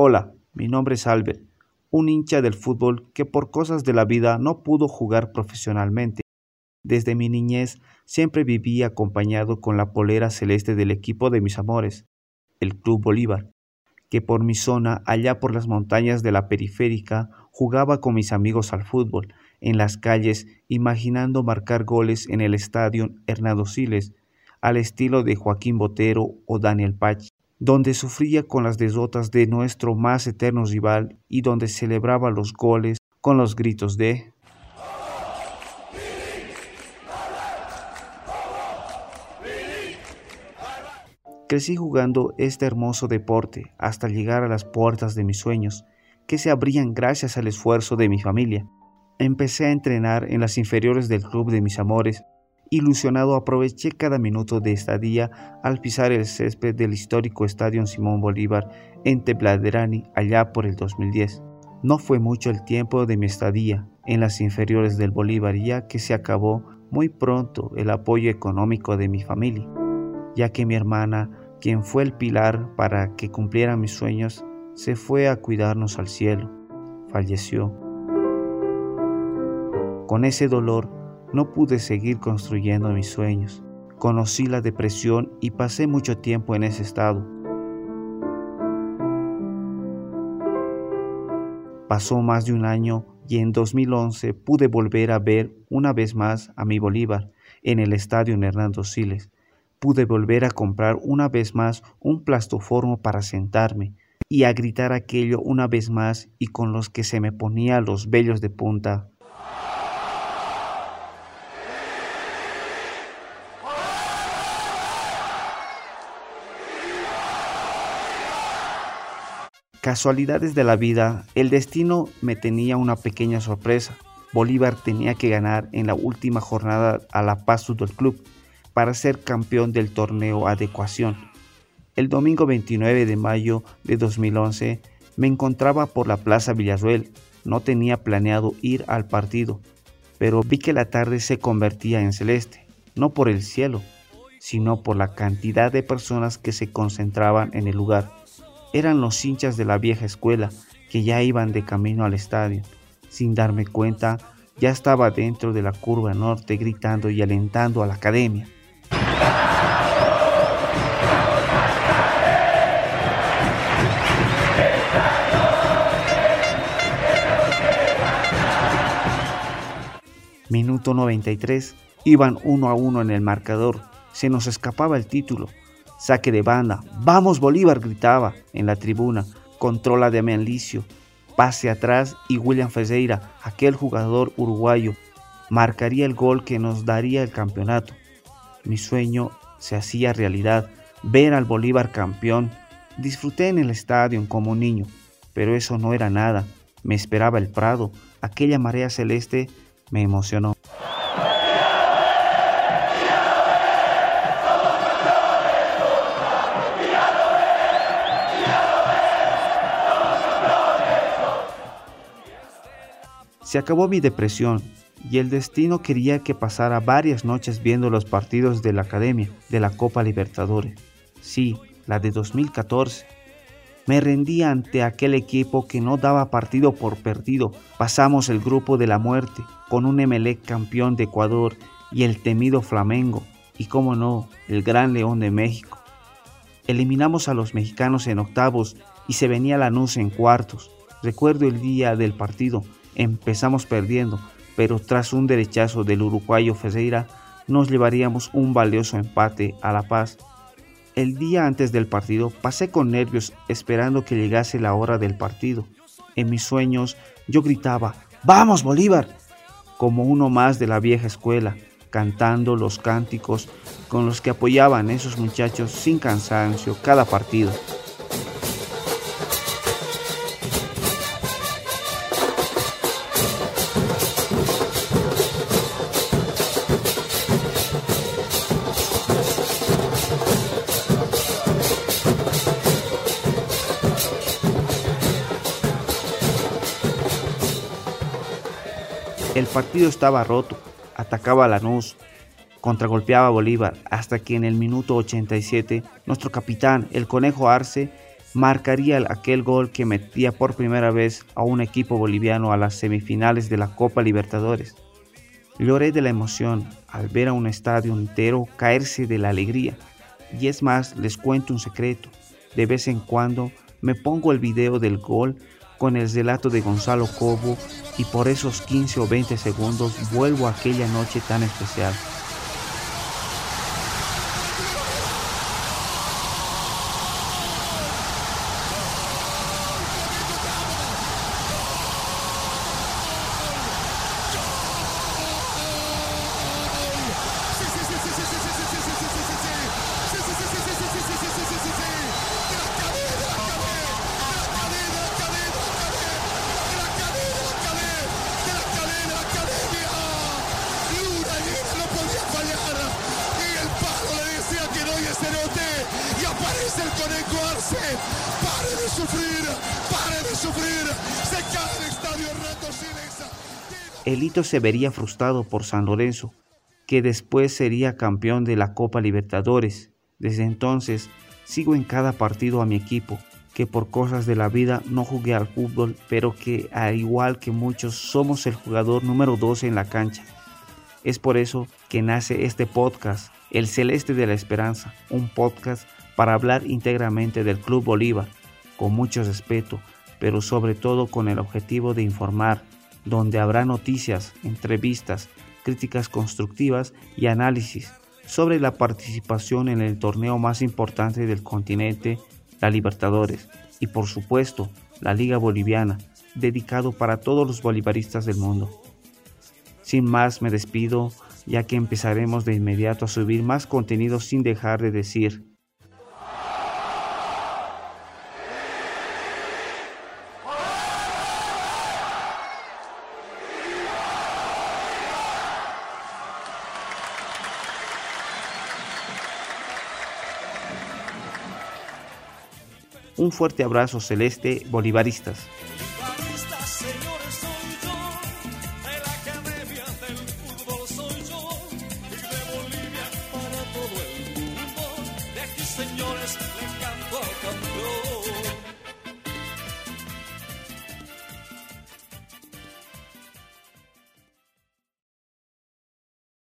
Hola, mi nombre es Albert, un hincha del fútbol que por cosas de la vida no pudo jugar profesionalmente. Desde mi niñez siempre viví acompañado con la polera celeste del equipo de mis amores, el Club Bolívar, que por mi zona, allá por las montañas de la periférica, jugaba con mis amigos al fútbol, en las calles, imaginando marcar goles en el estadio Hernando Siles, al estilo de Joaquín Botero o Daniel Pach donde sufría con las derrotas de nuestro más eterno rival y donde celebraba los goles con los gritos de Crecí jugando este hermoso deporte hasta llegar a las puertas de mis sueños, que se abrían gracias al esfuerzo de mi familia. Empecé a entrenar en las inferiores del club de mis amores Ilusionado aproveché cada minuto de estadía al pisar el césped del histórico Estadio Simón Bolívar en Tebladerani allá por el 2010. No fue mucho el tiempo de mi estadía en las inferiores del Bolívar ya que se acabó muy pronto el apoyo económico de mi familia, ya que mi hermana, quien fue el pilar para que cumpliera mis sueños, se fue a cuidarnos al cielo. Falleció. Con ese dolor no pude seguir construyendo mis sueños. Conocí la depresión y pasé mucho tiempo en ese estado. Pasó más de un año y en 2011 pude volver a ver una vez más a mi Bolívar en el estadio Hernando Siles. Pude volver a comprar una vez más un plastoformo para sentarme y a gritar aquello una vez más y con los que se me ponía los vellos de punta Casualidades de la vida, el destino me tenía una pequeña sorpresa. Bolívar tenía que ganar en la última jornada a La Paz Fútbol Club para ser campeón del torneo Adecuación. El domingo 29 de mayo de 2011 me encontraba por la Plaza Villarruel. No tenía planeado ir al partido, pero vi que la tarde se convertía en celeste, no por el cielo, sino por la cantidad de personas que se concentraban en el lugar eran los hinchas de la vieja escuela que ya iban de camino al estadio. Sin darme cuenta, ya estaba dentro de la curva norte gritando y alentando a la academia. Minuto 93. Iban uno a uno en el marcador. Se nos escapaba el título. Saque de banda. Vamos Bolívar, gritaba en la tribuna. Controla de Licio. Pase atrás y William Ferreira, aquel jugador uruguayo, marcaría el gol que nos daría el campeonato. Mi sueño se hacía realidad, ver al Bolívar campeón. Disfruté en el estadio como niño, pero eso no era nada. Me esperaba el Prado. Aquella marea celeste me emocionó. Se acabó mi depresión y el destino quería que pasara varias noches viendo los partidos de la Academia de la Copa Libertadores. Sí, la de 2014. Me rendí ante aquel equipo que no daba partido por perdido. Pasamos el grupo de la muerte con un Emelec campeón de Ecuador y el temido Flamengo y, como no, el Gran León de México. Eliminamos a los mexicanos en octavos y se venía la Lanús en cuartos. Recuerdo el día del partido Empezamos perdiendo, pero tras un derechazo del uruguayo Ferreira nos llevaríamos un valioso empate a La Paz. El día antes del partido pasé con nervios esperando que llegase la hora del partido. En mis sueños yo gritaba, ¡Vamos Bolívar! como uno más de la vieja escuela, cantando los cánticos con los que apoyaban esos muchachos sin cansancio cada partido. El partido estaba roto, atacaba a Lanús, contragolpeaba Bolívar, hasta que en el minuto 87 nuestro capitán, el Conejo Arce, marcaría aquel gol que metía por primera vez a un equipo boliviano a las semifinales de la Copa Libertadores. Lloré de la emoción al ver a un estadio entero caerse de la alegría. Y es más, les cuento un secreto. De vez en cuando me pongo el video del gol con el relato de Gonzalo Cobo y por esos 15 o 20 segundos vuelvo a aquella noche tan especial. Sufrir, se El hito se vería frustrado por San Lorenzo, que después sería campeón de la Copa Libertadores. Desde entonces sigo en cada partido a mi equipo, que por cosas de la vida no jugué al fútbol, pero que al igual que muchos somos el jugador número 12 en la cancha. Es por eso que nace este podcast, El Celeste de la Esperanza, un podcast para hablar íntegramente del Club Bolívar, con mucho respeto, pero sobre todo con el objetivo de informar, donde habrá noticias, entrevistas, críticas constructivas y análisis sobre la participación en el torneo más importante del continente, la Libertadores, y por supuesto la Liga Boliviana, dedicado para todos los bolivaristas del mundo. Sin más me despido, ya que empezaremos de inmediato a subir más contenido sin dejar de decir Un fuerte abrazo celeste, bolivaristas.